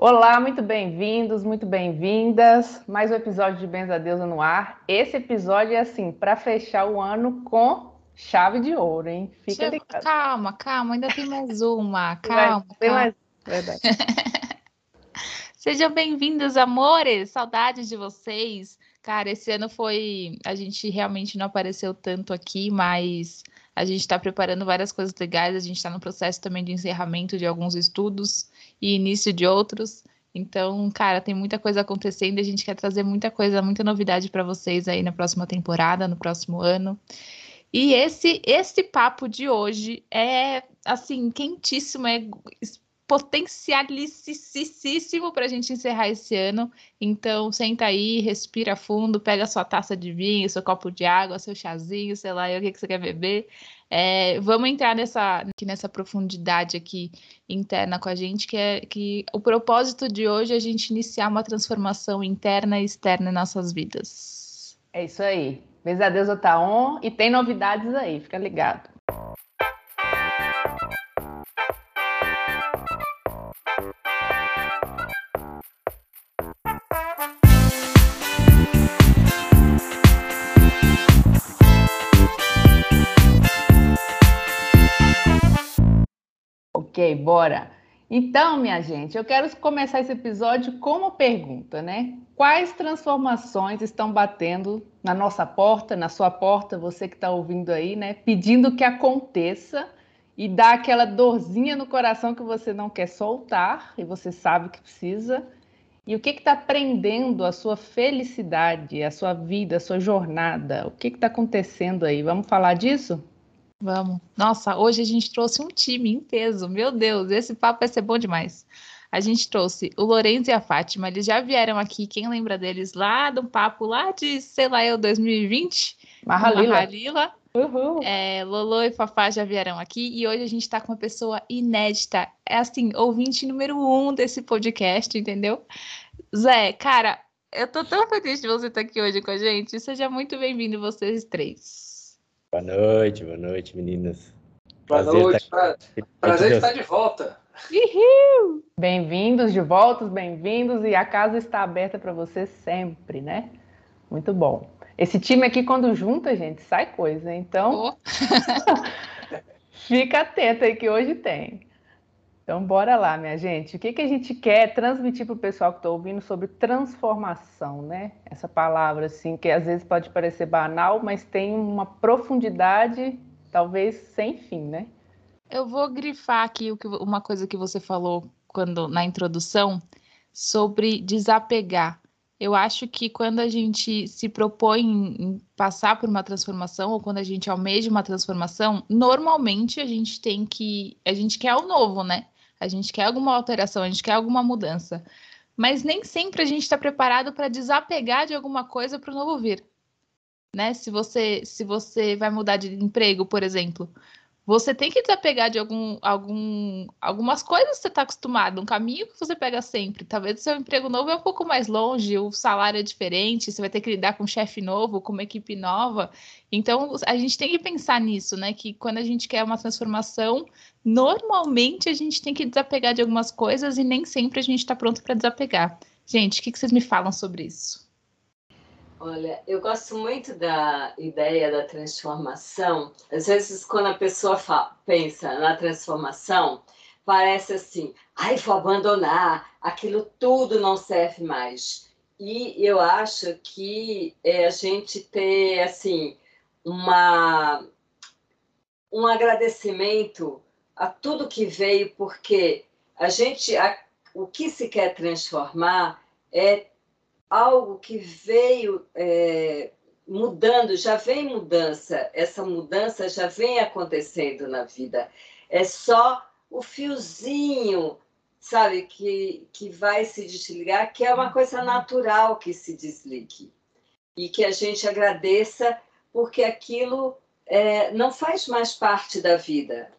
Olá, muito bem-vindos, muito bem-vindas. Mais um episódio de Benza a Deusa no ar. Esse episódio é assim, para fechar o ano com chave de ouro, hein? Fica ligado. Calma, calma, ainda tem mais uma. Calma. Tem mais. Verdade. Sejam bem-vindos, amores. Saudades de vocês. Cara, esse ano foi. A gente realmente não apareceu tanto aqui, mas a gente está preparando várias coisas legais. A gente está no processo também de encerramento de alguns estudos e início de outros. Então, cara, tem muita coisa acontecendo e a gente quer trazer muita coisa, muita novidade para vocês aí na próxima temporada, no próximo ano. E esse esse papo de hoje é assim quentíssimo, é potencialicíssimo para a gente encerrar esse ano. Então, senta aí, respira fundo, pega sua taça de vinho, seu copo de água, seu chazinho, sei lá, o que, que você quer beber. É, vamos entrar nessa, nessa profundidade aqui interna com a gente, que é que o propósito de hoje é a gente iniciar uma transformação interna e externa em nossas vidas. É isso aí. Beijo a Deus, tá on e tem novidades aí, fica ligado. Ok, bora. Então, minha gente, eu quero começar esse episódio com uma pergunta, né? Quais transformações estão batendo na nossa porta, na sua porta, você que está ouvindo aí, né? Pedindo que aconteça e dá aquela dorzinha no coração que você não quer soltar e você sabe que precisa. E o que está prendendo a sua felicidade, a sua vida, a sua jornada? O que está acontecendo aí? Vamos falar disso? Vamos. Nossa, hoje a gente trouxe um time em peso. Meu Deus, esse papo vai ser bom demais. A gente trouxe o Lourenço e a Fátima, eles já vieram aqui. Quem lembra deles lá do papo lá de, sei lá, eu 2020? Marralila. Marralila. Uhul. É, Lolo e Fafá já vieram aqui e hoje a gente está com uma pessoa inédita. É assim, ouvinte número um desse podcast, entendeu? Zé, cara, eu tô tão feliz de você estar aqui hoje com a gente. Seja muito bem-vindo, vocês três. Boa noite, boa noite, meninas. Boa prazer noite, estar... prazer estar de volta. Bem-vindos de volta, bem-vindos, e a casa está aberta para você sempre, né? Muito bom. Esse time aqui, quando junta, gente, sai coisa, então. Oh. Fica atento aí que hoje tem. Então, bora lá, minha gente. O que, que a gente quer transmitir para o pessoal que está ouvindo sobre transformação, né? Essa palavra, assim, que às vezes pode parecer banal, mas tem uma profundidade, talvez sem fim, né? Eu vou grifar aqui uma coisa que você falou quando na introdução sobre desapegar. Eu acho que quando a gente se propõe em passar por uma transformação ou quando a gente almeja uma transformação, normalmente a gente tem que a gente quer o novo, né? A gente quer alguma alteração, a gente quer alguma mudança. Mas nem sempre a gente está preparado para desapegar de alguma coisa para o novo vir. Né? Se você se você vai mudar de emprego, por exemplo, você tem que desapegar de algum, algum, algumas coisas que você está acostumado, um caminho que você pega sempre. Talvez o seu emprego novo é um pouco mais longe, o salário é diferente, você vai ter que lidar com um chefe novo, com uma equipe nova. Então, a gente tem que pensar nisso, né? Que quando a gente quer uma transformação, normalmente a gente tem que desapegar de algumas coisas e nem sempre a gente está pronto para desapegar. Gente, o que, que vocês me falam sobre isso? Olha, eu gosto muito da ideia da transformação. Às vezes, quando a pessoa fala, pensa na transformação, parece assim: ai, vou abandonar, aquilo tudo não serve mais. E eu acho que é a gente ter assim uma um agradecimento a tudo que veio, porque a gente a, o que se quer transformar é algo que veio é, mudando, já vem mudança, essa mudança já vem acontecendo na vida. É só o fiozinho, sabe, que, que vai se desligar, que é uma coisa natural que se desligue. E que a gente agradeça, porque aquilo é, não faz mais parte da vida.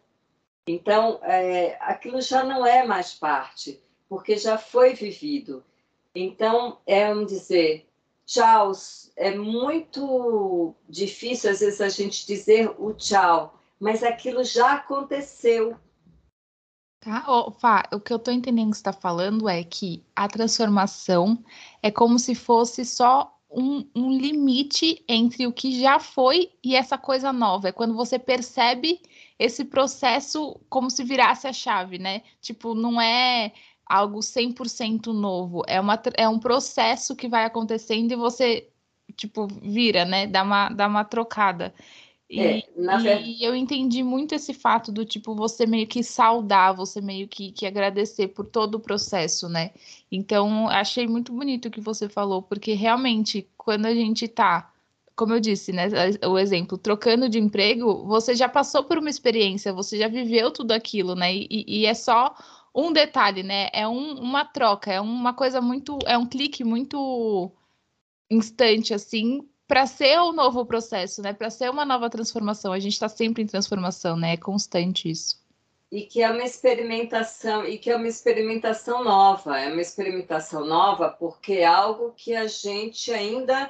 Então, é, aquilo já não é mais parte, porque já foi vivido. Então, é um dizer tchau. É muito difícil, às vezes, a gente dizer o tchau, mas aquilo já aconteceu. Tá, Fá, o que eu tô entendendo que você está falando é que a transformação é como se fosse só um, um, limite entre o que já foi e essa coisa nova. É quando você percebe esse processo como se virasse a chave, né? Tipo, não é algo 100% novo, é, uma, é um processo que vai acontecendo e você, tipo, vira, né? Dá uma, dá uma trocada. E, é, e, eu entendi muito esse fato do tipo você meio que saudar, você meio que, que agradecer por todo o processo, né? Então, achei muito bonito o que você falou, porque realmente, quando a gente tá, como eu disse, né? O exemplo, trocando de emprego, você já passou por uma experiência, você já viveu tudo aquilo, né? E, e é só um detalhe, né? É um, uma troca, é uma coisa muito, é um clique muito instante, assim, para ser um novo processo, né? Para ser uma nova transformação. A gente está sempre em transformação, né? É constante isso. E que é uma experimentação, e que é uma experimentação nova, é uma experimentação nova porque é algo que a gente ainda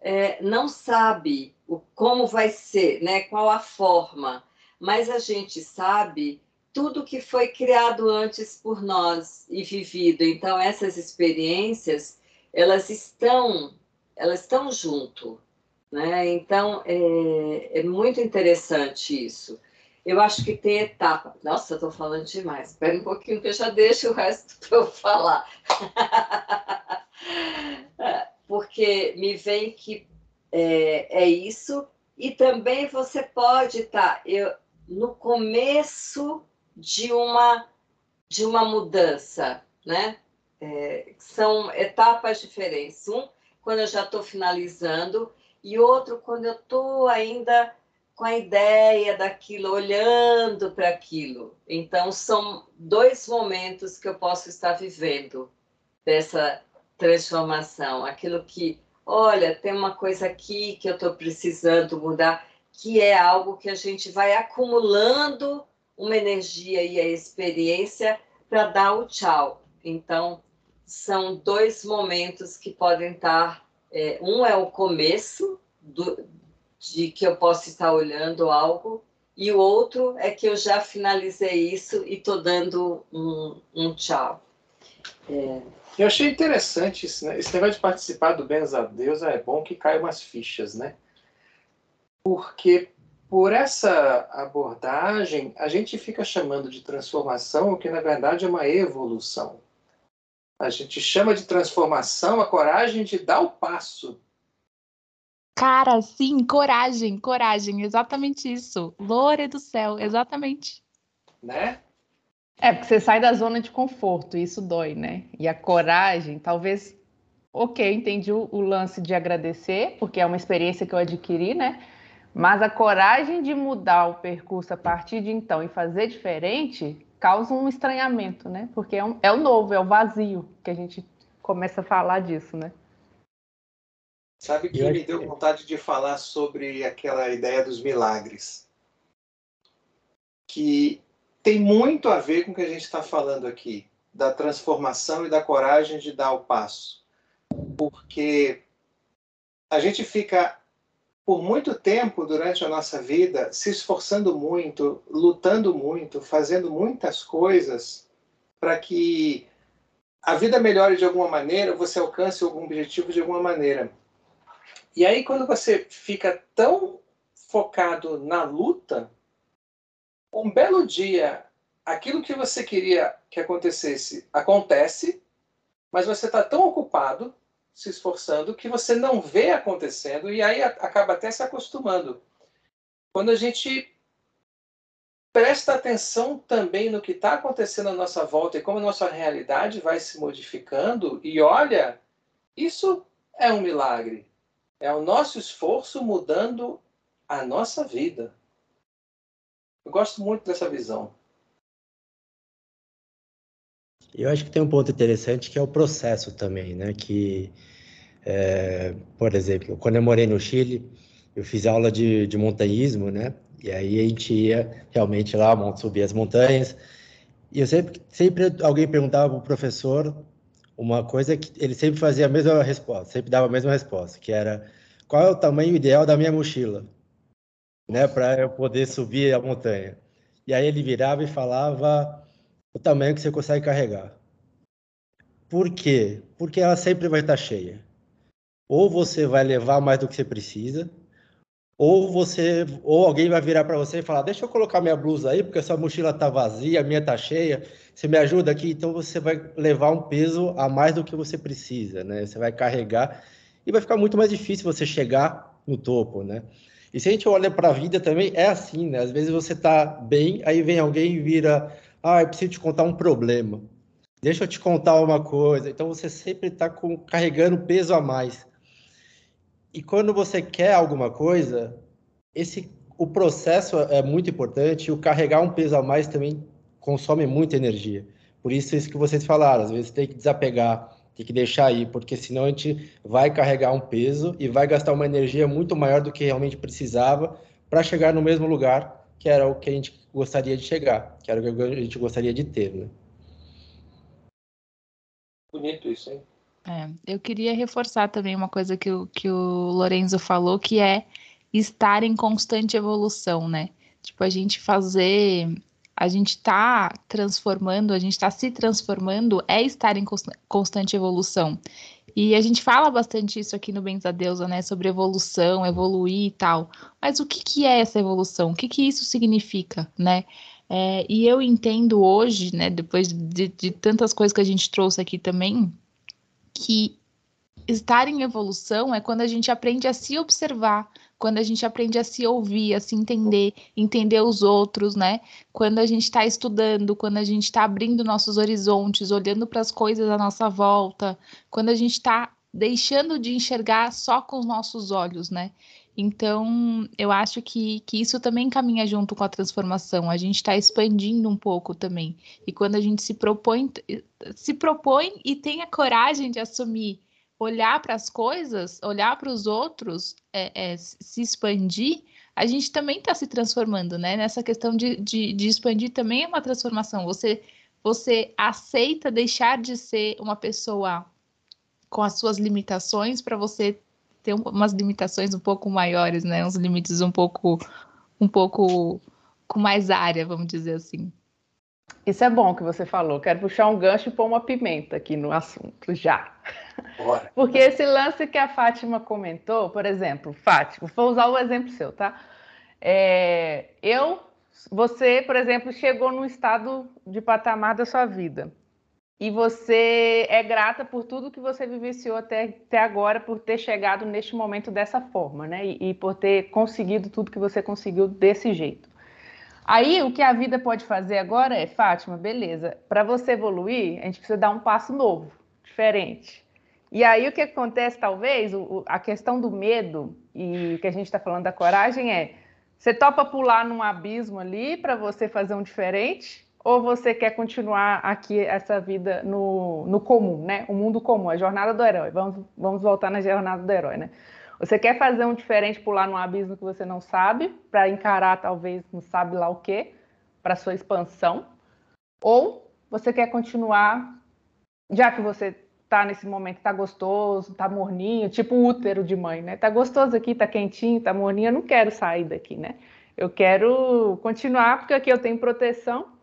é, não sabe o, como vai ser, né? Qual a forma, mas a gente sabe tudo que foi criado antes por nós e vivido. Então essas experiências elas estão elas estão junto, né? Então é, é muito interessante isso. Eu acho que tem etapa. Nossa, eu estou falando demais. Espera um pouquinho que eu já deixo o resto para eu falar. Porque me vem que é, é, isso. E também você pode estar tá, eu, no começo de uma, de uma mudança, né? É, são etapas diferentes. Um quando eu já estou finalizando, e outro quando eu estou ainda com a ideia daquilo, olhando para aquilo. Então, são dois momentos que eu posso estar vivendo dessa transformação. Aquilo que, olha, tem uma coisa aqui que eu estou precisando mudar, que é algo que a gente vai acumulando uma energia e a experiência para dar o tchau. Então, são dois momentos que podem estar. É, um é o começo do, de que eu posso estar olhando algo, e o outro é que eu já finalizei isso e estou dando um, um tchau. É... Eu achei interessante isso, né? Esse negócio de participar do Benza Deus é bom que cai umas fichas, né? Porque por essa abordagem, a gente fica chamando de transformação o que na verdade é uma evolução. A gente chama de transformação a coragem de dar o passo. Cara, sim, coragem, coragem, exatamente isso. Lore do céu, exatamente. Né? É, porque você sai da zona de conforto, e isso dói, né? E a coragem, talvez. Ok, entendi o, o lance de agradecer, porque é uma experiência que eu adquiri, né? Mas a coragem de mudar o percurso a partir de então e fazer diferente causa um estranhamento, né? Porque é, um, é o novo, é o vazio que a gente começa a falar disso, né? Sabe que me deu vontade de falar sobre aquela ideia dos milagres, que tem muito a ver com o que a gente está falando aqui, da transformação e da coragem de dar o passo, porque a gente fica por muito tempo durante a nossa vida se esforçando muito, lutando muito, fazendo muitas coisas para que a vida melhore de alguma maneira, você alcance algum objetivo de alguma maneira. E aí, quando você fica tão focado na luta, um belo dia, aquilo que você queria que acontecesse acontece, mas você está tão ocupado se esforçando que você não vê acontecendo e aí acaba até se acostumando. Quando a gente presta atenção também no que está acontecendo à nossa volta e como a nossa realidade vai se modificando e olha, isso é um milagre. É o nosso esforço mudando a nossa vida. Eu gosto muito dessa visão. Eu acho que tem um ponto interessante que é o processo também, né? Que, é, por exemplo, quando eu morei no Chile, eu fiz aula de, de montanhismo, né? E aí a gente ia realmente lá, subir as montanhas. E eu sempre, sempre alguém perguntava para o professor uma coisa que ele sempre fazia a mesma resposta, sempre dava a mesma resposta, que era qual é o tamanho ideal da minha mochila, né, para eu poder subir a montanha. E aí ele virava e falava o tamanho que você consegue carregar. Por quê? Porque ela sempre vai estar cheia. Ou você vai levar mais do que você precisa, ou você ou alguém vai virar para você e falar: "Deixa eu colocar minha blusa aí, porque a sua mochila está vazia, a minha está cheia. Você me ajuda aqui?" Então você vai levar um peso a mais do que você precisa, né? Você vai carregar e vai ficar muito mais difícil você chegar no topo, né? E se a gente olha para a vida também, é assim, né? Às vezes você está bem, aí vem alguém e vira: "Ah, eu preciso te contar um problema." Deixa eu te contar uma coisa. Então você sempre está carregando peso a mais. E quando você quer alguma coisa, esse o processo é muito importante. O carregar um peso a mais também consome muita energia. Por isso isso que vocês falaram. Às vezes tem que desapegar, tem que deixar aí, porque senão a gente vai carregar um peso e vai gastar uma energia muito maior do que realmente precisava para chegar no mesmo lugar que era o que a gente gostaria de chegar, que era o que a gente gostaria de ter, né? Bonito isso, hein? É, eu queria reforçar também uma coisa que o, que o Lorenzo falou, que é estar em constante evolução, né? Tipo, a gente fazer, a gente tá transformando, a gente tá se transformando, é estar em constante evolução. E a gente fala bastante isso aqui no Bens a Deusa, né? Sobre evolução, evoluir e tal. Mas o que, que é essa evolução? O que, que isso significa, né? É, e eu entendo hoje, né, depois de, de tantas coisas que a gente trouxe aqui também, que estar em evolução é quando a gente aprende a se observar, quando a gente aprende a se ouvir, a se entender, entender os outros, né? Quando a gente está estudando, quando a gente está abrindo nossos horizontes, olhando para as coisas à nossa volta, quando a gente está deixando de enxergar só com os nossos olhos, né? Então, eu acho que, que isso também caminha junto com a transformação. A gente está expandindo um pouco também. E quando a gente se propõe, se propõe e tem a coragem de assumir, olhar para as coisas, olhar para os outros, é, é, se expandir, a gente também está se transformando, né? Nessa questão de, de, de expandir também é uma transformação. Você, você aceita deixar de ser uma pessoa com as suas limitações para você ter umas limitações um pouco maiores, né? Uns limites um pouco, um pouco com mais área, vamos dizer assim. Isso é bom que você falou. Quero puxar um gancho e pôr uma pimenta aqui no assunto já. Bora. Porque esse lance que a Fátima comentou, por exemplo, Fátima, vou usar o exemplo seu, tá? É, eu, você, por exemplo, chegou num estado de patamar da sua vida e você é grata por tudo que você vivenciou até, até agora, por ter chegado neste momento dessa forma, né? E, e, por ter conseguido tudo que você conseguiu desse jeito. Aí, o que a vida pode fazer agora é, Fátima, beleza, para você evoluir, a gente precisa dar um passo novo, diferente. E aí, o que acontece, talvez, o, a questão do medo, e que a gente está falando da coragem, é: você topa pular num abismo ali para você fazer um diferente, ou você quer continuar aqui essa vida no, no comum, né? O mundo comum, a jornada do herói. Vamos, vamos voltar na jornada do herói, né? Você quer fazer um diferente, pular num abismo que você não sabe, para encarar talvez não sabe lá o quê, para sua expansão, ou você quer continuar, já que você tá nesse momento, tá gostoso, tá morninho, tipo útero de mãe, né? Tá gostoso aqui, tá quentinho, tá morninho, eu não quero sair daqui, né? Eu quero continuar porque aqui eu tenho proteção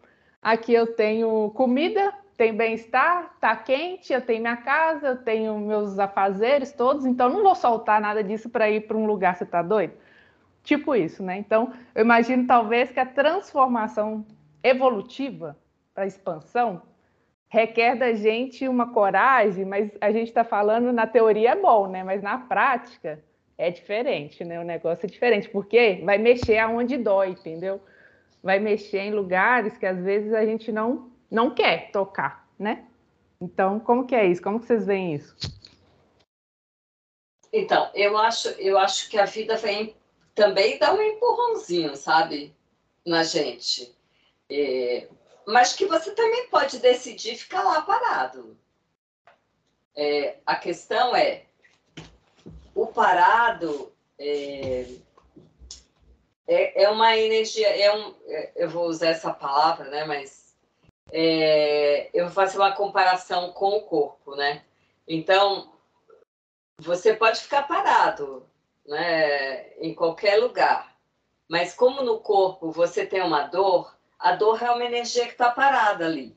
Aqui eu tenho comida, tem bem-estar, tá quente, eu tenho minha casa, eu tenho meus afazeres todos, então não vou soltar nada disso para ir para um lugar, você tá doido? Tipo isso, né? Então, eu imagino talvez que a transformação evolutiva para expansão requer da gente uma coragem, mas a gente está falando na teoria é bom, né? Mas na prática é diferente, né? O negócio é diferente, porque vai mexer aonde dói, entendeu? vai mexer em lugares que às vezes a gente não, não quer tocar, né? Então, como que é isso? Como que vocês veem isso? Então, eu acho, eu acho que a vida vem também dar um empurrãozinho, sabe, na gente. É, mas que você também pode decidir ficar lá parado. É, a questão é, o parado é, é, é uma energia, é um, é, eu vou usar essa palavra, né? Mas é, eu vou fazer uma comparação com o corpo, né? Então, você pode ficar parado, né? Em qualquer lugar, mas como no corpo você tem uma dor, A dor é uma energia que está parada ali.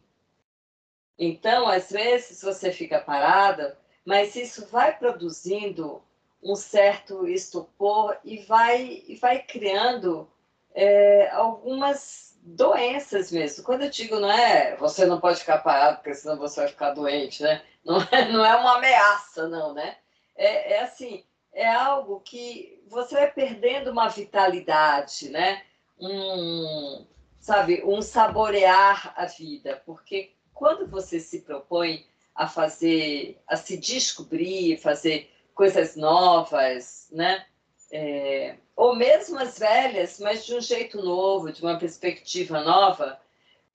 Então, às vezes, você fica parada, mas isso vai produzindo um certo estupor e vai, e vai criando é, algumas doenças mesmo. Quando eu digo, não é você não pode ficar parado, porque senão você vai ficar doente, né? Não é, não é uma ameaça, não, né? É, é assim, é algo que você vai perdendo uma vitalidade, né? Um, sabe, um saborear a vida, porque quando você se propõe a fazer, a se descobrir, fazer coisas novas, né? É, ou mesmo as velhas, mas de um jeito novo, de uma perspectiva nova,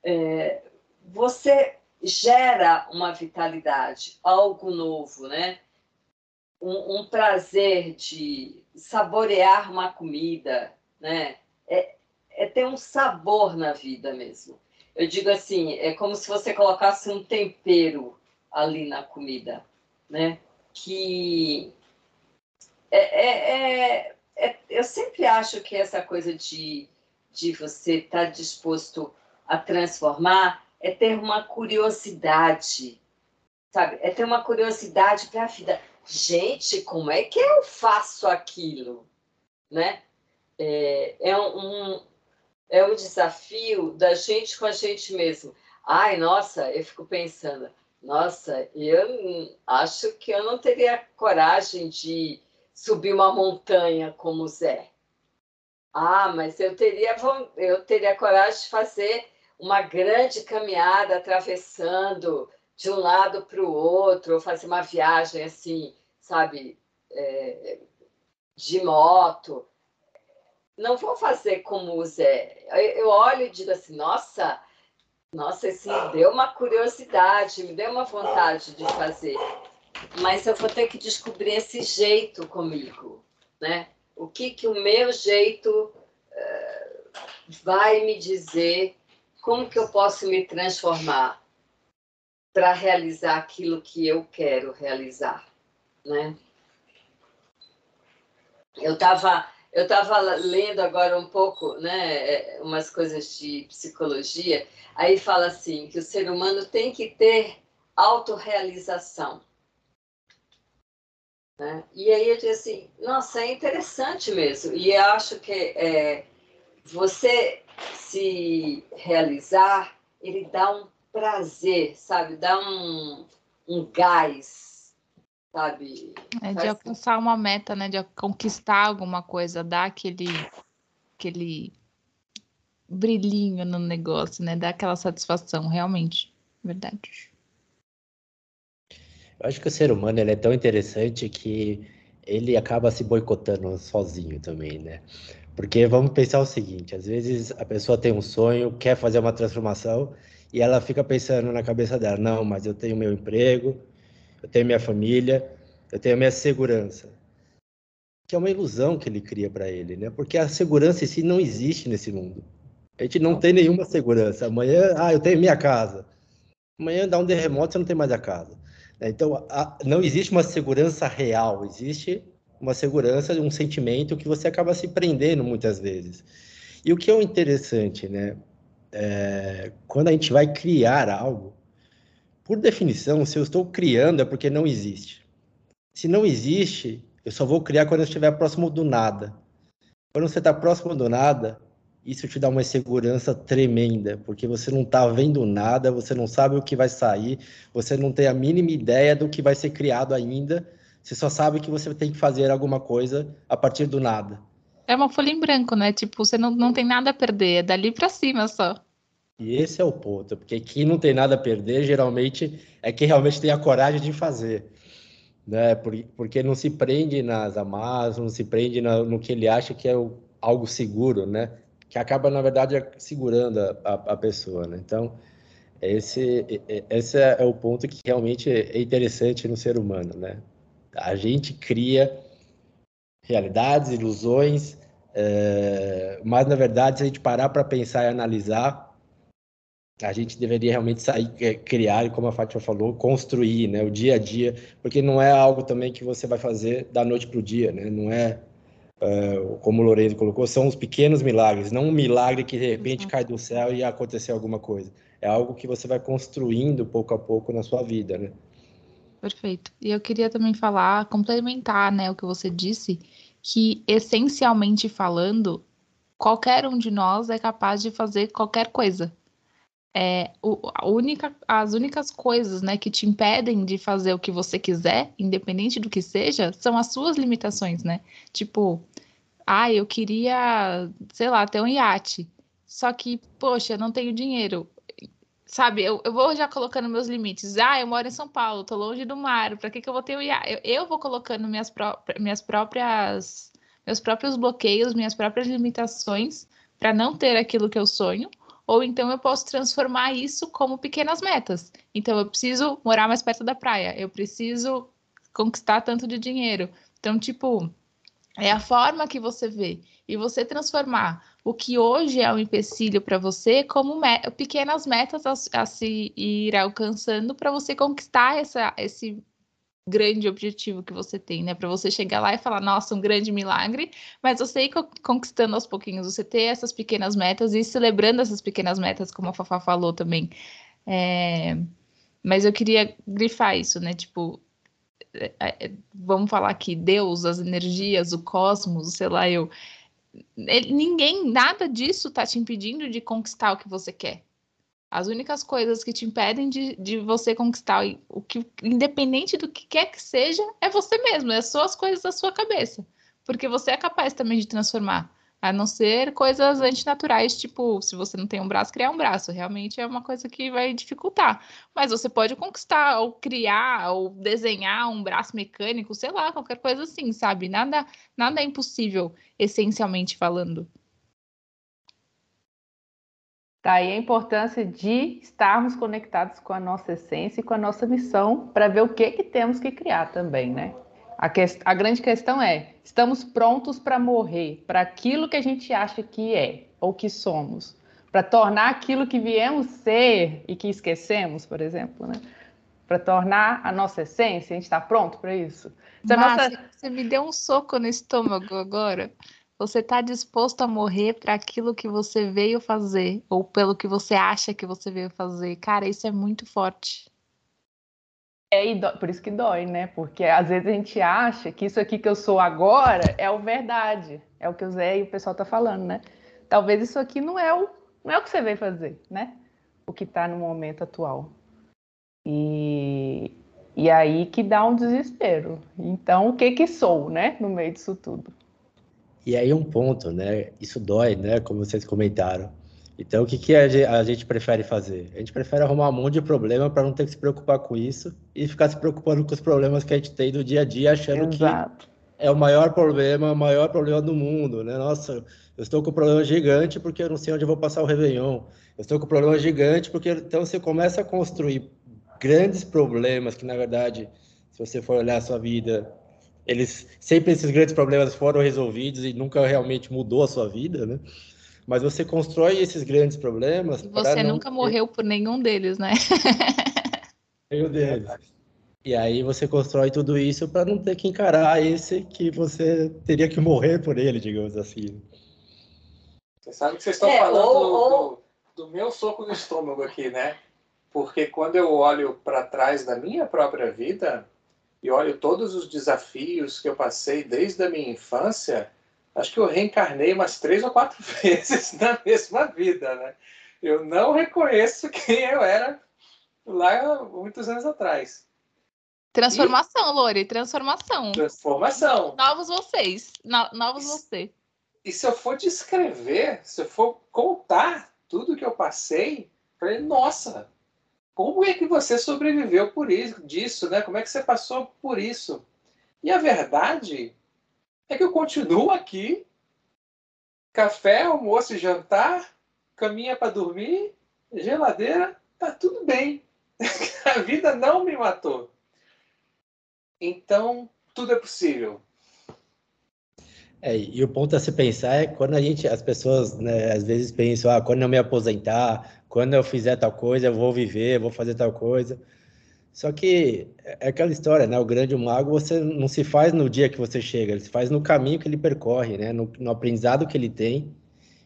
é, você gera uma vitalidade, algo novo, né? Um, um, prazer de saborear uma comida, né? É, é ter um sabor na vida mesmo. Eu digo assim, é como se você colocasse um tempero ali na comida, né? Que é, é, é, é eu sempre acho que essa coisa de, de você estar tá disposto a transformar é ter uma curiosidade, sabe? É ter uma curiosidade para a vida. Gente, como é que eu faço aquilo, né? É, é um, é um desafio da gente com a gente mesmo. Ai, nossa, eu fico pensando, nossa, eu acho que eu não teria coragem de subir uma montanha como o Zé. Ah, mas eu teria, eu teria coragem de fazer uma grande caminhada atravessando de um lado para o outro, ou fazer uma viagem assim, sabe, é, de moto não vou fazer como o Zé. Eu olho e digo assim, nossa, nossa, isso me deu uma curiosidade, me deu uma vontade de fazer. Mas eu vou ter que descobrir esse jeito comigo, né? O que que o meu jeito uh, vai me dizer, como que eu posso me transformar para realizar aquilo que eu quero realizar, né? Eu estava eu estava lendo agora um pouco, né, é, umas coisas de psicologia, aí fala assim que o ser humano tem que ter autorrealização. Né? E aí eu disse assim, nossa, é interessante mesmo. E eu acho que é, você se realizar, ele dá um prazer, sabe? Dá um, um gás, sabe? É de alcançar uma meta, né? De conquistar alguma coisa, dar aquele, aquele brilhinho no negócio, né? Dar aquela satisfação, realmente. Verdade. Eu acho que o ser humano ele é tão interessante que ele acaba se boicotando sozinho também, né? Porque vamos pensar o seguinte: às vezes a pessoa tem um sonho, quer fazer uma transformação e ela fica pensando na cabeça dela: não, mas eu tenho meu emprego, eu tenho minha família, eu tenho a minha segurança. Que é uma ilusão que ele cria para ele, né? Porque a segurança em si não existe nesse mundo. A gente não tem nenhuma segurança. Amanhã, ah, eu tenho minha casa. Amanhã dá um terremoto, você não tem mais a casa. Então, a, não existe uma segurança real, existe uma segurança, um sentimento que você acaba se prendendo muitas vezes. E o que é interessante, né? É, quando a gente vai criar algo, por definição, se eu estou criando é porque não existe. Se não existe, eu só vou criar quando eu estiver próximo do nada. Quando você está próximo do nada, isso te dá uma insegurança tremenda, porque você não está vendo nada, você não sabe o que vai sair, você não tem a mínima ideia do que vai ser criado ainda, você só sabe que você tem que fazer alguma coisa a partir do nada. É uma folha em branco, né? Tipo, você não, não tem nada a perder, é dali para cima só. E esse é o ponto, porque quem não tem nada a perder, geralmente, é quem realmente tem a coragem de fazer. Né? Porque não se prende nas amarras, não se prende no que ele acha que é algo seguro, né? Que acaba, na verdade, segurando a, a, a pessoa, né? Então, esse, esse é o ponto que realmente é interessante no ser humano, né? A gente cria realidades, ilusões, é, mas, na verdade, se a gente parar para pensar e analisar, a gente deveria realmente sair, é, criar, como a Fátima falou, construir, né, o dia a dia, porque não é algo também que você vai fazer da noite para o dia, né, não é, uh, como o Lourenço colocou, são os pequenos milagres, não um milagre que de repente uhum. cai do céu e aconteceu alguma coisa. É algo que você vai construindo pouco a pouco na sua vida, né? Perfeito. E eu queria também falar, complementar, né, o que você disse, que essencialmente falando, qualquer um de nós é capaz de fazer qualquer coisa. É, o, única, as únicas coisas né, que te impedem de fazer o que você quiser, independente do que seja, são as suas limitações, né? Tipo, ah, eu queria, sei lá, ter um iate. Só que, poxa, eu não tenho dinheiro. Sabe, eu, eu vou já colocando meus limites. Ah, eu moro em São Paulo, tô longe do mar, para que, que eu vou ter o iate? Eu, eu vou colocando minhas, pró minhas próprias, meus próprios bloqueios, minhas próprias limitações para não ter aquilo que eu sonho ou então eu posso transformar isso como pequenas metas. Então eu preciso morar mais perto da praia, eu preciso conquistar tanto de dinheiro. Então, tipo, é a forma que você vê e você transformar o que hoje é um empecilho para você como me pequenas metas a, a se ir alcançando para você conquistar essa, esse grande objetivo que você tem, né? Para você chegar lá e falar, nossa, um grande milagre, mas você ir conquistando aos pouquinhos, você ter essas pequenas metas e celebrando essas pequenas metas, como a Fafá falou também. É... Mas eu queria grifar isso, né? Tipo, é, é, vamos falar aqui, Deus, as energias, o cosmos, sei lá, eu. Ninguém, nada disso tá te impedindo de conquistar o que você quer. As únicas coisas que te impedem de, de você conquistar o que, independente do que quer que seja, é você mesmo, é só as coisas da sua cabeça. Porque você é capaz também de transformar. A não ser coisas antinaturais, tipo, se você não tem um braço, criar um braço. Realmente é uma coisa que vai dificultar. Mas você pode conquistar, ou criar, ou desenhar um braço mecânico, sei lá, qualquer coisa assim, sabe? Nada, nada é impossível, essencialmente falando. Tá a importância de estarmos conectados com a nossa essência e com a nossa missão para ver o que, que temos que criar também, né? A, que, a grande questão é: estamos prontos para morrer para aquilo que a gente acha que é ou que somos, para tornar aquilo que viemos ser e que esquecemos, por exemplo, né? Para tornar a nossa essência, a gente está pronto para isso? Nossa... você me deu um soco no estômago agora. Você está disposto a morrer para aquilo que você veio fazer, ou pelo que você acha que você veio fazer. Cara, isso é muito forte. É, e por isso que dói, né? Porque às vezes a gente acha que isso aqui que eu sou agora é o verdade. É o que o Zé e o pessoal tá falando, né? Talvez isso aqui não é o, não é o que você veio fazer, né? O que está no momento atual. E, e aí que dá um desespero. Então, o que que sou, né? No meio disso tudo. E aí um ponto, né? Isso dói, né? Como vocês comentaram. Então, o que, que a gente prefere fazer? A gente prefere arrumar um monte de problema para não ter que se preocupar com isso e ficar se preocupando com os problemas que a gente tem do dia a dia, achando Exato. que é o maior problema, o maior problema do mundo, né? Nossa, eu estou com um problema gigante porque eu não sei onde eu vou passar o Réveillon. Eu estou com um problema gigante porque... Então, você começa a construir grandes problemas que, na verdade, se você for olhar a sua vida, eles sempre esses grandes problemas foram resolvidos e nunca realmente mudou a sua vida, né? Mas você constrói esses grandes problemas. E você nunca ter... morreu por nenhum deles, né? nenhum deles. E aí você constrói tudo isso para não ter que encarar esse que você teria que morrer por ele, digamos assim. Você sabe que vocês estão é, falando ou... Do, do meu soco no estômago aqui, né? Porque quando eu olho para trás da minha própria vida, e olho todos os desafios que eu passei desde a minha infância, acho que eu reencarnei umas três ou quatro vezes na mesma vida, né? Eu não reconheço quem eu era lá muitos anos atrás. Transformação, e... Lori, transformação. Transformação. Novos vocês, no, novos você. E se eu for descrever, se eu for contar tudo que eu passei, falei, nossa, como é que você sobreviveu por isso, disso, né? Como é que você passou por isso? E a verdade é que eu continuo aqui, café, almoço e jantar, caminha para dormir, geladeira, tá tudo bem. a vida não me matou. Então, tudo é possível. É, e o ponto a se pensar é quando a gente, as pessoas, né, às vezes pensam, ah, quando eu me aposentar, quando eu fizer tal coisa, eu vou viver, eu vou fazer tal coisa. Só que é aquela história, né? O grande mago você não se faz no dia que você chega, ele se faz no caminho que ele percorre, né? No, no aprendizado que ele tem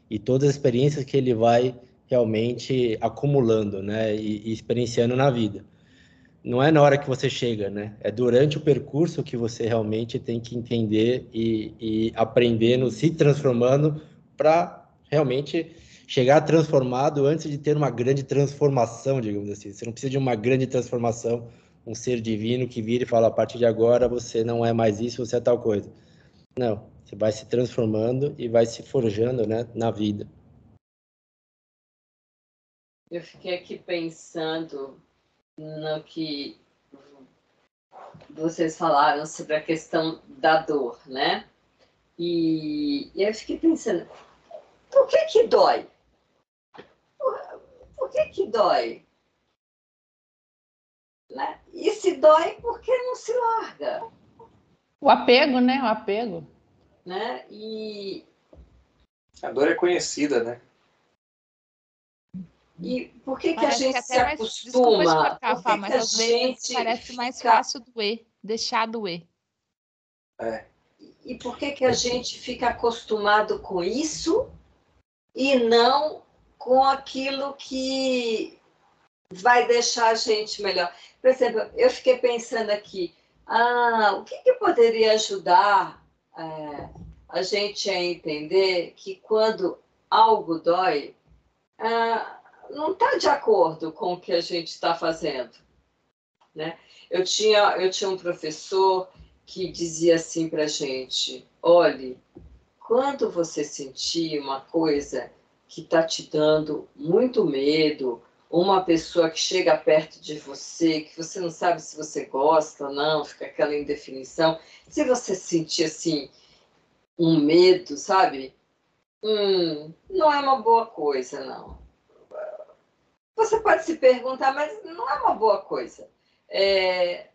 e todas as experiências que ele vai realmente acumulando, né? E, e, experienciando na vida. Não é na hora que você chega, né? É durante o percurso que você realmente tem que entender e, e aprendendo, se transformando para realmente chegar transformado antes de ter uma grande transformação, digamos assim. Você não precisa de uma grande transformação, um ser divino que vira e fala: a partir de agora você não é mais isso, você é tal coisa. Não, você vai se transformando e vai se forjando né, na vida. Eu fiquei aqui pensando no que vocês falaram sobre a questão da dor, né? E, e eu fiquei pensando, por que que dói? Por que, que dói? Né? E se dói, por que não se larga? O apego, né? O apego. Né? E... A dor é conhecida, né? E por que, que a gente que se mais, acostuma? Desculpa Fá, mas às vezes parece mais fica... fácil doer, deixar doer. É. E por que, que a gente fica acostumado com isso e não com aquilo que vai deixar a gente melhor. Por exemplo, eu fiquei pensando aqui, ah, o que, que poderia ajudar é, a gente a entender que quando algo dói, ah, não está de acordo com o que a gente está fazendo. Né? Eu, tinha, eu tinha um professor que dizia assim para a gente: olhe, quando você sentir uma coisa que está te dando muito medo, uma pessoa que chega perto de você, que você não sabe se você gosta ou não, fica aquela indefinição. Se você sentir assim um medo, sabe? Hum, não é uma boa coisa, não. Você pode se perguntar, mas não é uma boa coisa. É...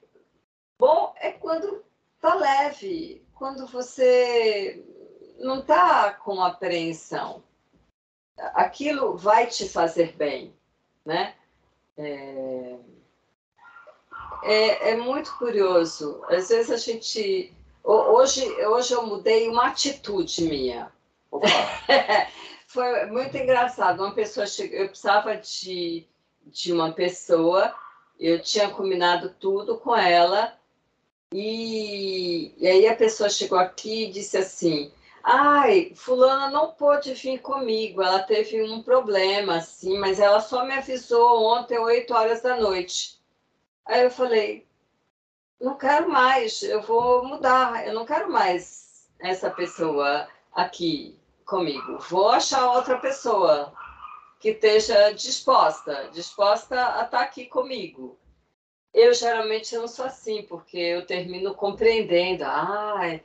Bom é quando tá leve, quando você não tá com apreensão aquilo vai te fazer bem, né? É, é, é, muito curioso. Às vezes a gente. Hoje, hoje eu mudei uma atitude minha. Foi muito engraçado. Uma pessoa chegou, eu precisava de, de uma pessoa, eu tinha combinado tudo com ela, e, e aí a pessoa chegou aqui e disse assim: Ai, fulana não pôde vir comigo, ela teve um problema, assim, mas ela só me avisou ontem, 8 horas da noite. Aí eu falei, não quero mais, eu vou mudar, eu não quero mais essa pessoa aqui comigo. Vou achar outra pessoa que esteja disposta, disposta a estar aqui comigo. Eu geralmente não sou assim, porque eu termino compreendendo. Ai,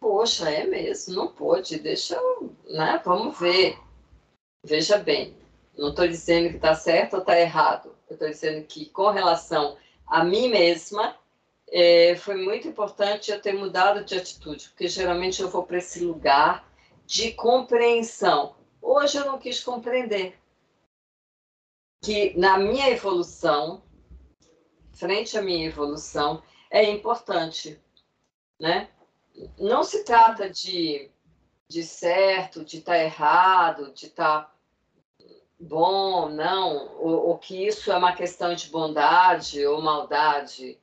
Poxa, é mesmo, não pode, deixa eu, né? Vamos ver. Veja bem, não estou dizendo que está certo ou está errado. Eu estou dizendo que, com relação a mim mesma, é, foi muito importante eu ter mudado de atitude, porque geralmente eu vou para esse lugar de compreensão. Hoje eu não quis compreender que na minha evolução, frente à minha evolução, é importante, né? Não se trata de, de certo, de estar tá errado, de estar tá bom, não, ou, ou, que isso é uma questão de bondade ou maldade.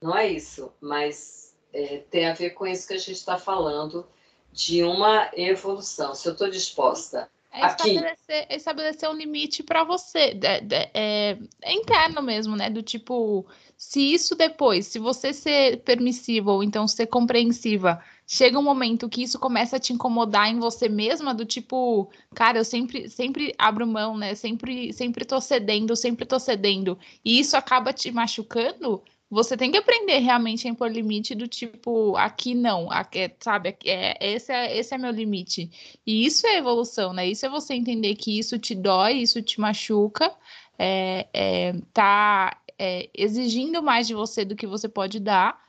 Não é isso, mas é, tem a ver com isso que a gente está falando, de uma evolução. Se eu estou disposta é estabelecer, é estabelecer um limite para você, é, é, interno mesmo, né? Do tipo, se isso depois, se você ser permissivo ou então ser compreensiva, chega um momento que isso começa a te incomodar em você mesma, do tipo, cara, eu sempre, sempre abro mão, né? Sempre, sempre tô cedendo, sempre tô cedendo, e isso acaba te machucando, você tem que aprender realmente a impor limite do tipo, aqui não, aqui, é, sabe, aqui é, esse, é, esse é meu limite. E isso é evolução, né? Isso é você entender que isso te dói, isso te machuca, é, é, tá é, exigindo mais de você do que você pode dar.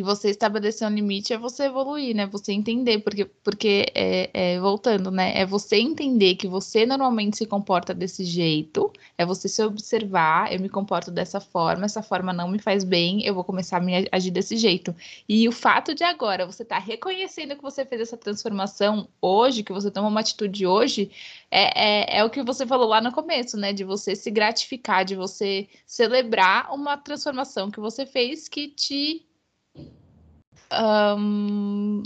E você estabelecer um limite é você evoluir, né? Você entender, porque, porque é, é, voltando, né? É você entender que você normalmente se comporta desse jeito, é você se observar, eu me comporto dessa forma, essa forma não me faz bem, eu vou começar a me agir desse jeito. E o fato de agora você estar tá reconhecendo que você fez essa transformação hoje, que você toma uma atitude hoje, é, é, é o que você falou lá no começo, né? De você se gratificar, de você celebrar uma transformação que você fez que te um,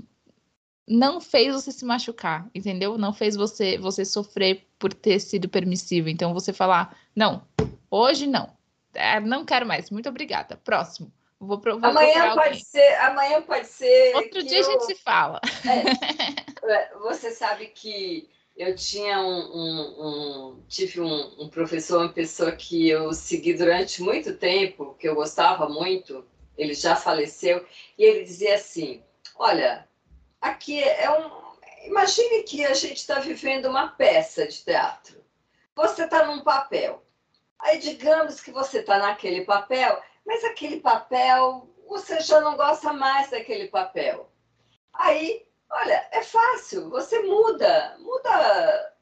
não fez você se machucar, entendeu? Não fez você você sofrer por ter sido permissivo. Então você falar, não, hoje não, é, não quero mais, muito obrigada. Próximo. Vou, vou amanhã pode ser, amanhã pode ser. Outro dia eu... a gente se fala. É, é, você sabe que eu tinha um, um, um tive um, um, professor, uma pessoa que eu segui durante muito tempo, que eu gostava muito, ele já faleceu, e ele dizia assim: Olha, aqui é um. Imagine que a gente está vivendo uma peça de teatro. Você está num papel. Aí, digamos que você está naquele papel, mas aquele papel, você já não gosta mais daquele papel. Aí, olha, é fácil, você muda, muda,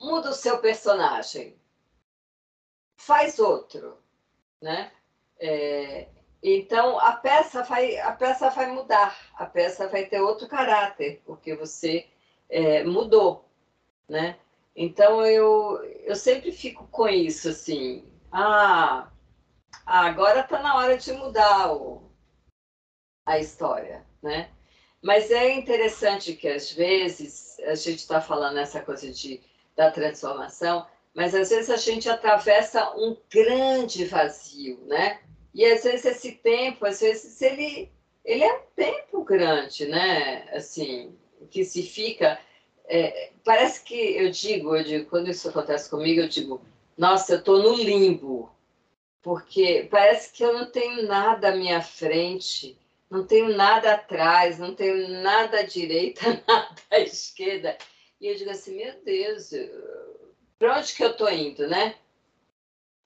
muda o seu personagem, faz outro, né? É, então a peça vai a peça vai mudar, a peça vai ter outro caráter porque você é, mudou, né? Então eu eu sempre fico com isso assim, ah, agora está na hora de mudar o, a história, né? Mas é interessante que às vezes a gente está falando essa coisa de da transformação, mas às vezes a gente atravessa um grande vazio, né? E às vezes esse tempo, às vezes ele, ele é um tempo grande, né? Assim, que se fica. É, parece que eu digo, eu digo, quando isso acontece comigo, eu digo, nossa, eu estou no limbo, porque parece que eu não tenho nada à minha frente, não tenho nada atrás, não tenho nada à direita, nada à esquerda. E eu digo assim, meu Deus, para onde que eu estou indo, né?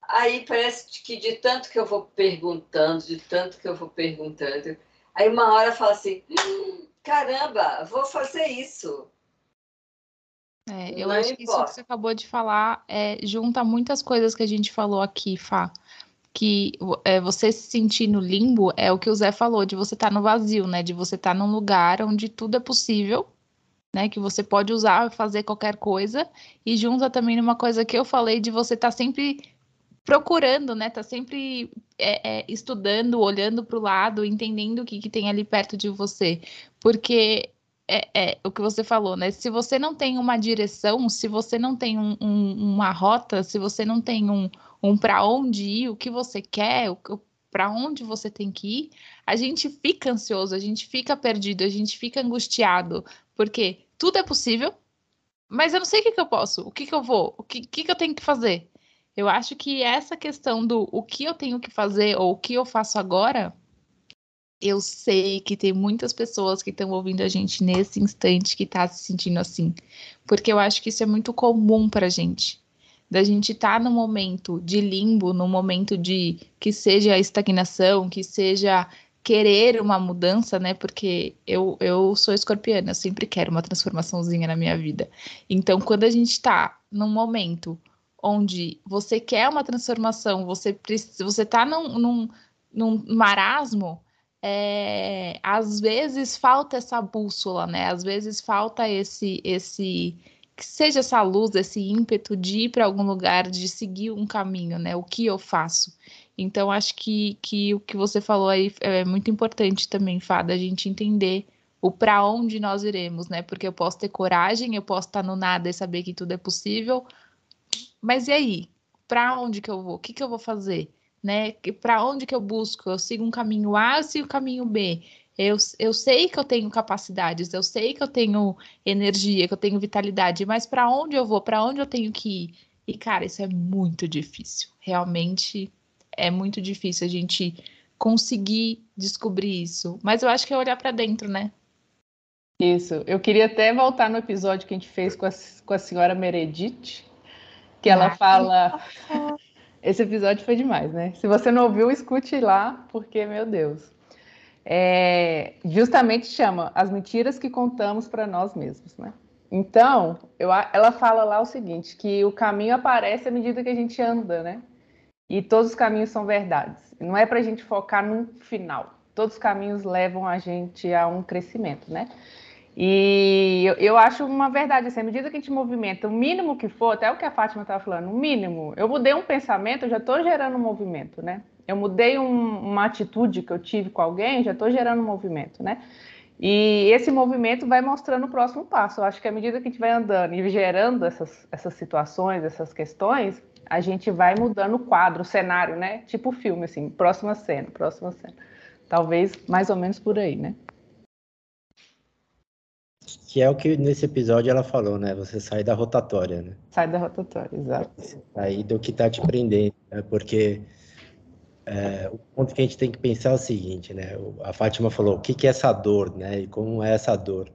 Aí parece que de tanto que eu vou perguntando, de tanto que eu vou perguntando, aí uma hora fala assim: hum, caramba, vou fazer isso. É, eu Não acho importa. que isso que você acabou de falar é, junta muitas coisas que a gente falou aqui, Fá. Que é, você se sentir no limbo é o que o Zé falou, de você estar tá no vazio, né? De você estar tá num lugar onde tudo é possível, né? Que você pode usar, fazer qualquer coisa. E junta também numa coisa que eu falei de você estar tá sempre procurando, né? Tá sempre é, é, estudando, olhando para o lado, entendendo o que, que tem ali perto de você. Porque é, é, o que você falou, né? Se você não tem uma direção, se você não tem um, um, uma rota, se você não tem um, um para onde ir, o que você quer, para onde você tem que ir, a gente fica ansioso, a gente fica perdido, a gente fica angustiado, porque tudo é possível, mas eu não sei o que, que eu posso, o que, que eu vou, o que, que, que eu tenho que fazer. Eu acho que essa questão do o que eu tenho que fazer ou o que eu faço agora, eu sei que tem muitas pessoas que estão ouvindo a gente nesse instante que está se sentindo assim, porque eu acho que isso é muito comum para a gente. Da gente estar tá no momento de limbo, no momento de que seja estagnação, que seja querer uma mudança, né? Porque eu, eu sou escorpiana, eu sempre quero uma transformaçãozinha na minha vida. Então, quando a gente está num momento onde você quer uma transformação, você precisa, você está num, num, num marasmo, é, às vezes falta essa bússola, né? Às vezes falta esse, esse, que seja essa luz, esse ímpeto de ir para algum lugar, de seguir um caminho, né? O que eu faço? Então, acho que, que o que você falou aí é muito importante também, Fada, a gente entender o para onde nós iremos, né? Porque eu posso ter coragem, eu posso estar no nada e saber que tudo é possível, mas e aí? Para onde que eu vou? O que, que eu vou fazer? Né? Para onde que eu busco? Eu sigo um caminho A ou sigo um caminho B? Eu, eu sei que eu tenho capacidades, eu sei que eu tenho energia, que eu tenho vitalidade, mas para onde eu vou? Para onde eu tenho que ir? E, cara, isso é muito difícil. Realmente é muito difícil a gente conseguir descobrir isso. Mas eu acho que é olhar para dentro, né? Isso. Eu queria até voltar no episódio que a gente fez com a, com a senhora Meredith, que ela fala. Esse episódio foi demais, né? Se você não ouviu, escute lá, porque, meu Deus. é, justamente chama as mentiras que contamos para nós mesmos, né? Então, eu, ela fala lá o seguinte, que o caminho aparece à medida que a gente anda, né? E todos os caminhos são verdades. Não é para a gente focar no final. Todos os caminhos levam a gente a um crescimento, né? E eu, eu, acho uma verdade, assim, à medida que a gente movimenta, o mínimo que for, até o que a Fátima estava falando, o mínimo, eu mudei um pensamento, eu já estou gerando um movimento, né? Eu mudei um, uma atitude que eu tive com alguém, já estou gerando um movimento, né? E esse movimento vai mostrando o próximo passo. Eu acho que à medida que a gente vai andando e gerando essas, essas situações, essas questões, a gente vai mudando o quadro, o cenário, né? Tipo filme, assim, próxima cena, próxima cena. Talvez mais ou menos por aí, né? Que é o que nesse episódio ela falou, né? Você sai da rotatória, né? Sai da rotatória, exato. Sai do que tá te prendendo, né? Porque é, o ponto que a gente tem que pensar é o seguinte, né? A Fátima falou, o que, que é essa dor, né? E como é essa dor?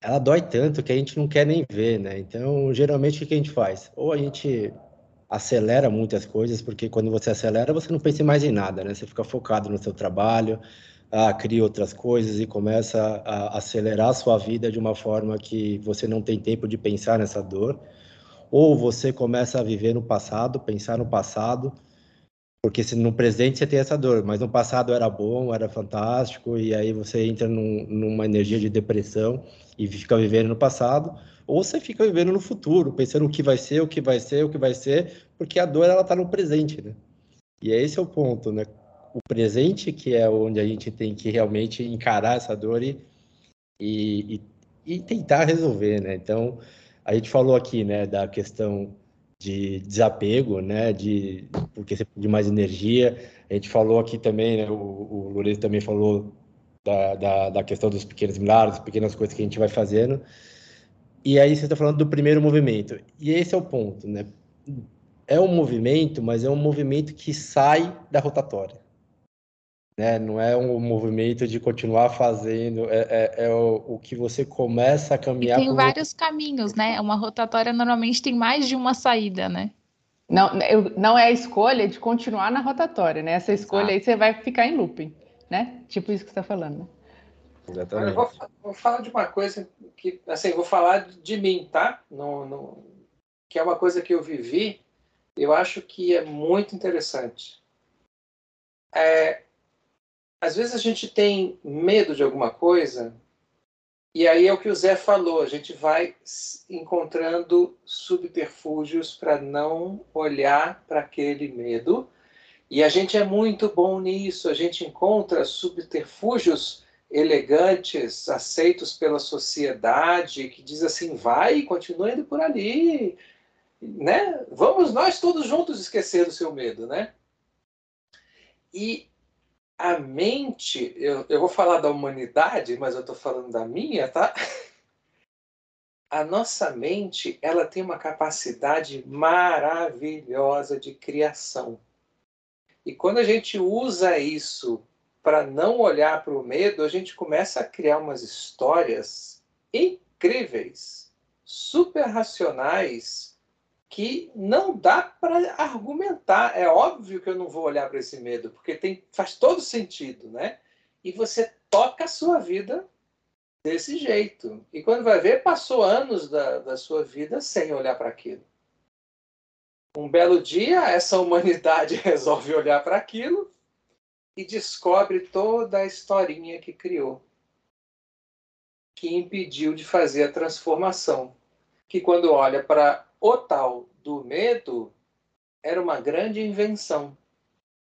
Ela dói tanto que a gente não quer nem ver, né? Então, geralmente, o que a gente faz? Ou a gente acelera muitas coisas, porque quando você acelera, você não pensa mais em nada, né? Você fica focado no seu trabalho, ah, cria outras coisas e começa a acelerar a sua vida de uma forma que você não tem tempo de pensar nessa dor. Ou você começa a viver no passado, pensar no passado, porque se no presente você tem essa dor, mas no passado era bom, era fantástico, e aí você entra num, numa energia de depressão e fica vivendo no passado, ou você fica vivendo no futuro, pensando o que vai ser, o que vai ser, o que vai ser, porque a dor ela está no presente, né? E esse é o ponto, né? O presente que é onde a gente tem que realmente encarar essa dor e, e, e tentar resolver, né? Então, a gente falou aqui, né, da questão de desapego, né, de porque você precisa de mais energia. A gente falou aqui também, né, o, o Lourenço também falou da, da, da, questão dos pequenos milagres, pequenas coisas que a gente vai fazendo. E aí você está falando do primeiro movimento. E esse é o ponto, né? É um movimento, mas é um movimento que sai da rotatória. Né? Não é um movimento de continuar fazendo, é, é, é o, o, que você começa a caminhar. E tem vários caminhos, né? Uma rotatória normalmente tem mais de uma saída, né? Não, eu, não é a escolha de continuar na rotatória, né? Essa escolha aí você vai ficar em looping, né? Tipo isso que você está falando, né? Exatamente. Eu vou, vou, falar de uma coisa que, assim, vou falar de mim, tá? No, no, que é uma coisa que eu vivi, eu acho que é muito interessante. É, às vezes a gente tem medo de alguma coisa, e aí é o que o Zé falou, a gente vai encontrando subterfúgios para não olhar para aquele medo. E a gente é muito bom nisso, a gente encontra subterfúgios elegantes, aceitos pela sociedade, que diz assim, vai, continua indo por ali, né? Vamos nós todos juntos esquecer do seu medo, né? E a mente, eu, eu vou falar da humanidade, mas eu estou falando da minha, tá? A nossa mente, ela tem uma capacidade maravilhosa de criação. E quando a gente usa isso para não olhar para o medo, a gente começa a criar umas histórias incríveis, super racionais, que não dá para argumentar. É óbvio que eu não vou olhar para esse medo, porque tem, faz todo sentido, né? E você toca a sua vida desse jeito. E quando vai ver, passou anos da, da sua vida sem olhar para aquilo. Um belo dia, essa humanidade resolve olhar para aquilo e descobre toda a historinha que criou, que impediu de fazer a transformação. Que quando olha para o tal do medo era uma grande invenção.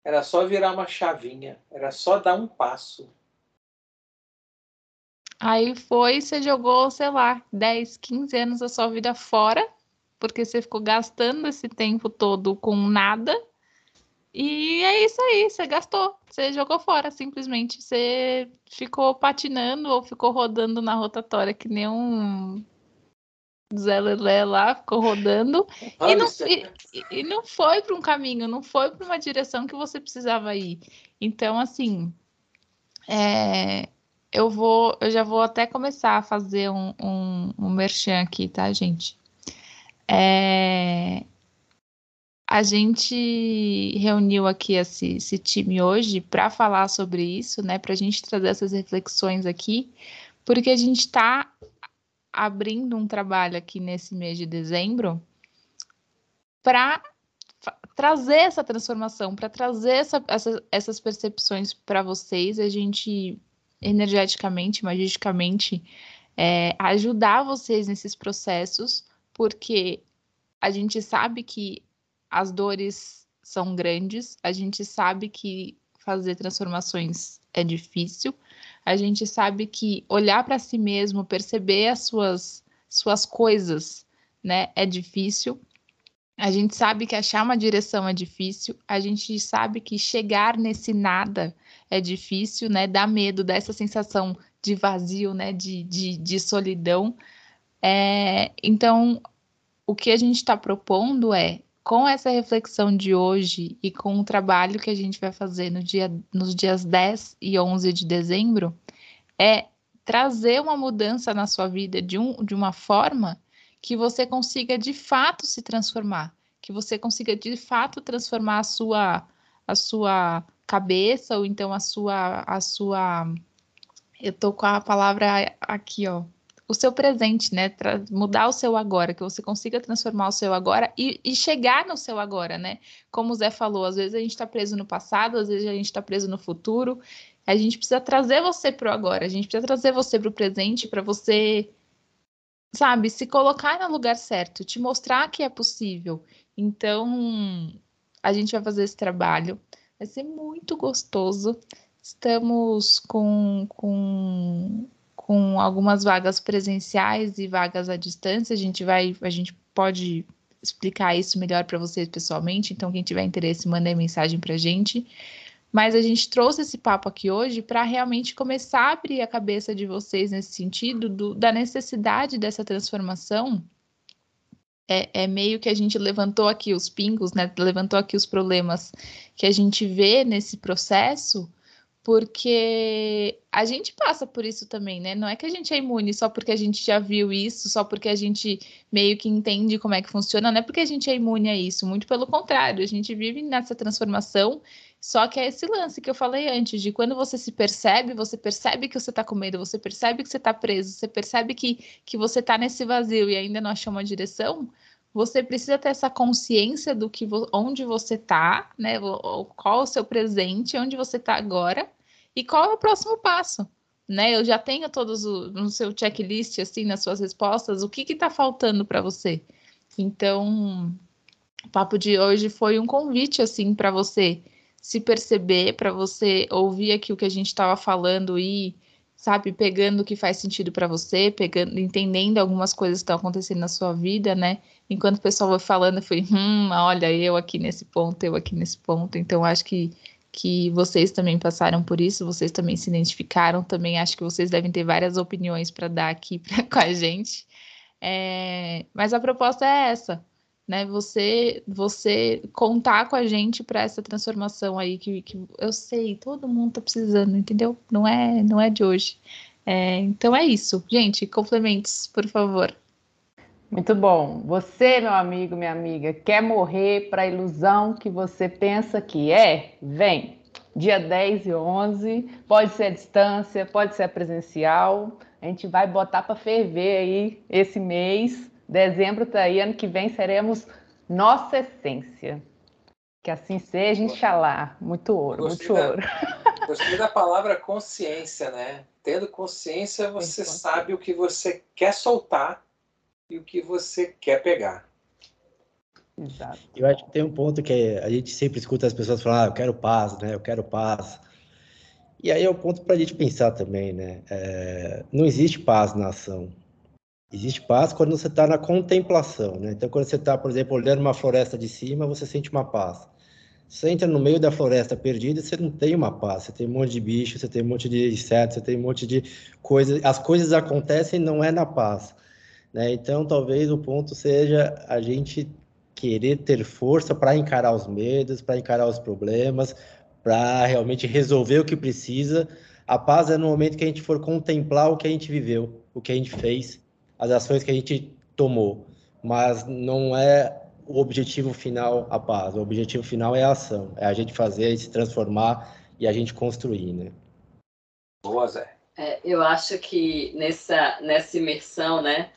Era só virar uma chavinha, era só dar um passo. Aí foi, você jogou, sei lá, 10, 15 anos da sua vida fora, porque você ficou gastando esse tempo todo com nada. E é isso aí, você gastou, você jogou fora, simplesmente. Você ficou patinando ou ficou rodando na rotatória que nem um Zé Lelé lá, ficou rodando e não, e, e não foi para um caminho, não foi para uma direção que você precisava ir. Então, assim, é, eu vou, eu já vou até começar a fazer um, um, um merchan aqui, tá, gente? É, a gente reuniu aqui esse, esse time hoje para falar sobre isso, né? Para a gente trazer essas reflexões aqui, porque a gente está abrindo um trabalho aqui nesse mês de dezembro para trazer essa transformação, para trazer essa, essa, essas percepções para vocês, a gente energeticamente, magicamente, é, ajudar vocês nesses processos, porque a gente sabe que as dores são grandes, a gente sabe que fazer transformações é difícil, a gente sabe que olhar para si mesmo, perceber as suas, suas coisas, né, é difícil. A gente sabe que achar uma direção é difícil, a gente sabe que chegar nesse nada é difícil, né? Dá medo, dá essa sensação de vazio, né? De, de, de solidão. É, então, o que a gente está propondo é com essa reflexão de hoje e com o trabalho que a gente vai fazer no dia, nos dias 10 e 11 de dezembro, é trazer uma mudança na sua vida de, um, de uma forma que você consiga de fato se transformar, que você consiga de fato transformar a sua, a sua cabeça ou então a sua, a sua, eu tô com a palavra aqui, ó, o seu presente, né? Tra mudar o seu agora, que você consiga transformar o seu agora e, e, chegar no seu agora, né? Como o Zé falou, às vezes a gente está preso no passado, às vezes a gente está preso no futuro. A gente precisa trazer você para o agora, a gente precisa trazer você para o presente, para você, sabe, se colocar no lugar certo, te mostrar que é possível. Então, a gente vai fazer esse trabalho. Vai ser muito gostoso. Estamos com, com com algumas vagas presenciais e vagas à distância. A gente vai, a gente pode explicar isso melhor para vocês pessoalmente. Então, quem tiver interesse, manda mensagem para a gente. Mas a gente trouxe esse papo aqui hoje para realmente começar a abrir a cabeça de vocês nesse sentido do, da necessidade dessa transformação. É, é, meio que a gente levantou aqui os pingos, né? Levantou aqui os problemas que a gente vê nesse processo porque a gente passa por isso também, né? Não é que a gente é imune só porque a gente já viu isso, só porque a gente meio que entende como é que funciona, não é porque a gente é imune a isso, muito pelo contrário, a gente vive nessa transformação, só que é esse lance que eu falei antes, de quando você se percebe, você percebe que você tá com medo, você percebe que você tá preso, você percebe que, que você tá nesse vazio e ainda não achou uma direção, você precisa ter essa consciência do que onde você está, né? Qual o seu presente, onde você está agora e qual é o próximo passo, né? Eu já tenho todos o, no seu checklist assim nas suas respostas, o que está faltando para você. Então, o papo de hoje foi um convite assim para você se perceber, para você ouvir aqui o que a gente estava falando e sabe, pegando o que faz sentido para você, pegando, entendendo algumas coisas que estão acontecendo na sua vida, né? Enquanto o pessoal vai falando, eu fui, hum, olha, eu aqui nesse ponto, eu aqui nesse ponto. Então, acho que, que vocês também passaram por isso, vocês também se identificaram, também acho que vocês devem ter várias opiniões para dar aqui pra, com a gente. É, mas a proposta é essa, né? Você, você contar com a gente para essa transformação aí que, que eu sei, todo mundo tá precisando, entendeu? Não é, não é de hoje. É, então é isso, gente. Complementos, por favor. Muito bom. Você, meu amigo, minha amiga, quer morrer para a ilusão que você pensa que é? Vem. Dia 10 e 11, pode ser a distância, pode ser a presencial. A gente vai botar para ferver aí esse mês Dezembro está aí, ano que vem seremos nossa essência. Que assim seja, inshallah. Muito ouro, gostei muito da, ouro. Gostei da palavra consciência, né? Tendo consciência, você sabe o que você quer soltar e o que você quer pegar. Exato. Eu acho que tem um ponto que a gente sempre escuta as pessoas falar, ah, eu quero paz, né? Eu quero paz. E aí é o um ponto para a gente pensar também, né? É, não existe paz na ação. Existe paz quando você está na contemplação, né? Então, quando você está, por exemplo, olhando uma floresta de cima, você sente uma paz. Você entra no meio da floresta perdida, você não tem uma paz. Você tem um monte de bicho, você tem um monte de insetos, você tem um monte de coisas. As coisas acontecem não é na paz, né? Então, talvez o ponto seja a gente querer ter força para encarar os medos, para encarar os problemas, para realmente resolver o que precisa. A paz é no momento que a gente for contemplar o que a gente viveu, o que a gente fez as ações que a gente tomou, mas não é o objetivo final a paz. O objetivo final é a ação, é a gente fazer, se transformar e a gente construir, né? Boa, Zé. É, eu acho que nessa, nessa imersão, né,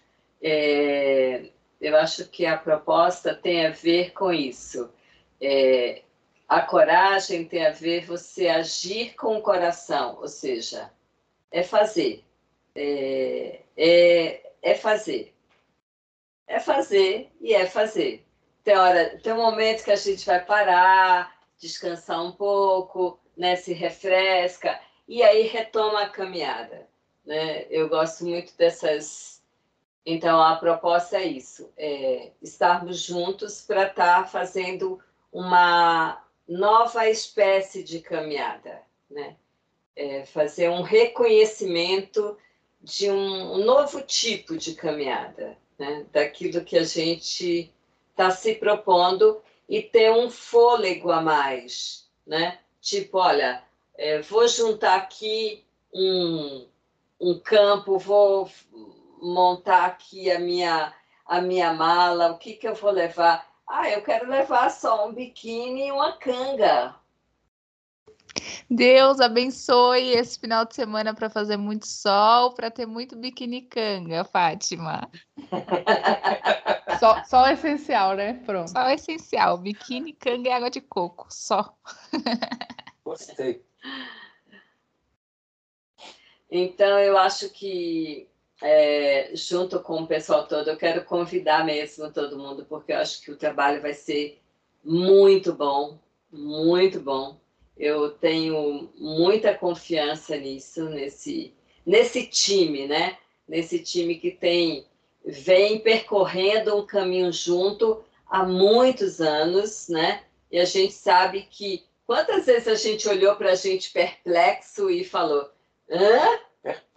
é, eu acho que a proposta tem a ver com isso. É, a coragem tem a ver você agir com o coração, ou seja, é fazer. É, é, é fazer. É fazer e é fazer. Tem, hora, tem um momento que a gente vai parar, descansar um pouco, né, se refresca e aí retoma a caminhada. Né? Eu gosto muito dessas. Então, a proposta é isso: é estarmos juntos para estar tá fazendo uma nova espécie de caminhada, né? É fazer um reconhecimento de um, novo tipo de caminhada, né? daquilo que a gente está se propondo e ter um fôlego a mais, né? Tipo, olha, é, vou juntar aqui um, um campo, vou montar aqui a minha, a minha mala, o que, que eu vou levar? Ah, eu quero levar só um biquíni e uma canga. Deus abençoe esse final de semana para fazer muito sol, para ter muito biquíni canga, Fátima. só, só o essencial, né? Pronto. Só o essencial. Biquíni, canga e água de coco. Só. Gostei. Então, eu acho que, é, junto com o pessoal todo, eu quero convidar mesmo todo mundo, porque eu acho que o trabalho vai ser muito bom, muito bom. Eu tenho muita confiança nisso, nesse, nesse time, né? Nesse time que tem vem percorrendo um caminho junto há muitos anos, né? E a gente sabe que Quantas vezes a gente olhou para a gente perplexo e falou, hã?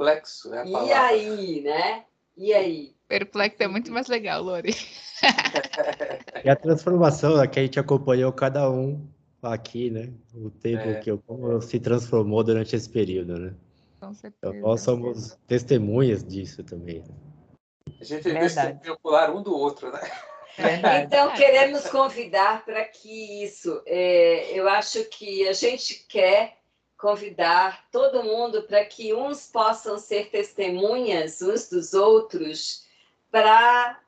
Perplexo, é. E aí, né? E aí? Perplexo é muito mais legal, Lori. e a transformação que a gente acompanhou cada um aqui, né? O tempo é. que eu, como se transformou durante esse período, né? Com certeza. Então, nós somos testemunhas disso também. Né? A gente é testemunho ocular um do outro, né? Verdade. Então, queremos convidar para que isso. É, eu acho que a gente quer convidar todo mundo para que uns possam ser testemunhas uns dos outros para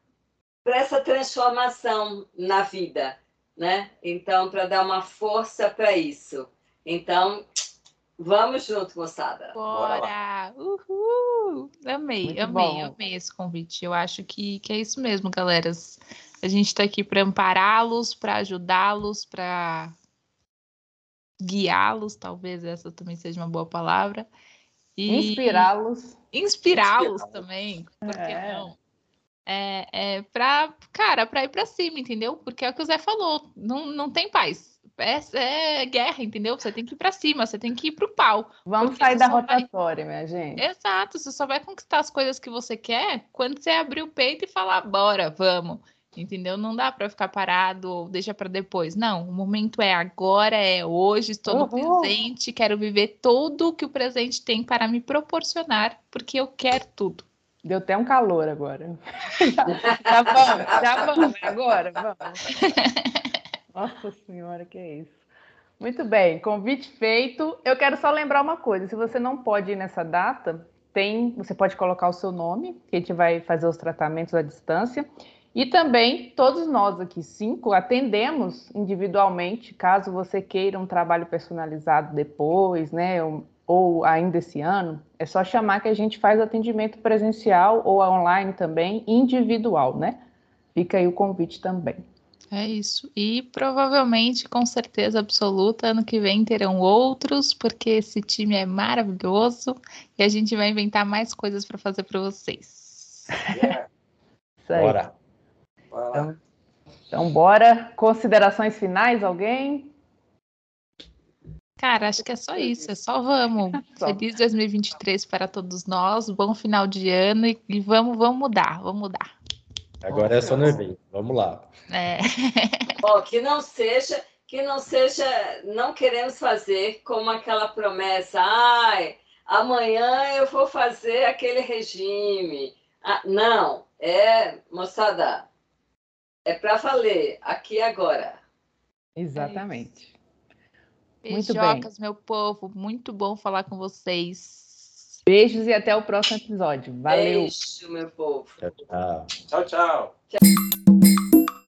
essa transformação na vida, né? Então, para dar uma força para isso. Então, vamos junto, moçada. Bora! Uhul! Amei, Muito amei, bom. amei esse convite. Eu acho que, que é isso mesmo, galera. A gente está aqui para ampará-los, para ajudá-los, para guiá-los, talvez essa também seja uma boa palavra. Inspirá-los. Inspirá-los também, por que é. não? É, é para, cara, para ir para cima, entendeu? Porque é o que o Zé falou, não, não tem paz. É, é guerra, entendeu? Você tem que ir para cima, você tem que ir para o pau. Vamos sair da rotatória, vai... minha gente. Exato, você só vai conquistar as coisas que você quer quando você abrir o peito e falar, bora, vamos entendeu? Não dá para ficar parado ou deixa para depois. Não, o momento é agora, é hoje, estou uhum. no presente, quero viver tudo que o presente tem para me proporcionar, porque eu quero tudo. Deu até um calor agora. já, vamos, já vamos, agora, vamos. Nossa Senhora, que é isso. Muito bem, convite feito. Eu quero só lembrar uma coisa: se você não pode ir nessa data, tem, você pode colocar o seu nome, que a gente vai fazer os tratamentos à distância. E também todos nós aqui, cinco, atendemos individualmente, caso você queira um trabalho personalizado depois, né? Ou, ou ainda esse ano, é só chamar que a gente faz atendimento presencial ou online também, individual, né? Fica aí o convite também. É isso. E provavelmente, com certeza absoluta, ano que vem terão outros, porque esse time é maravilhoso e a gente vai inventar mais coisas para fazer para vocês. Yeah. Isso aí. Bora. Então, então, bora. Considerações finais, alguém? Cara, acho que é só isso, é só vamos. Só. Feliz 2023 para todos nós, bom final de ano e, e vamos, vamos mudar, vamos mudar. Agora é só no evento, vamos lá. É. Bom, que não seja, que não seja, não queremos fazer como aquela promessa, ai, amanhã eu vou fazer aquele regime. Ah, não, é, moçada, É para valer, aqui e agora. Exatamente. É muito Beijocas, bem. meu povo. Muito bom falar com vocês. Beijos e até o próximo episódio. Valeu. Beijo, meu povo. Tchau, tchau. Tchau, tchau. tchau.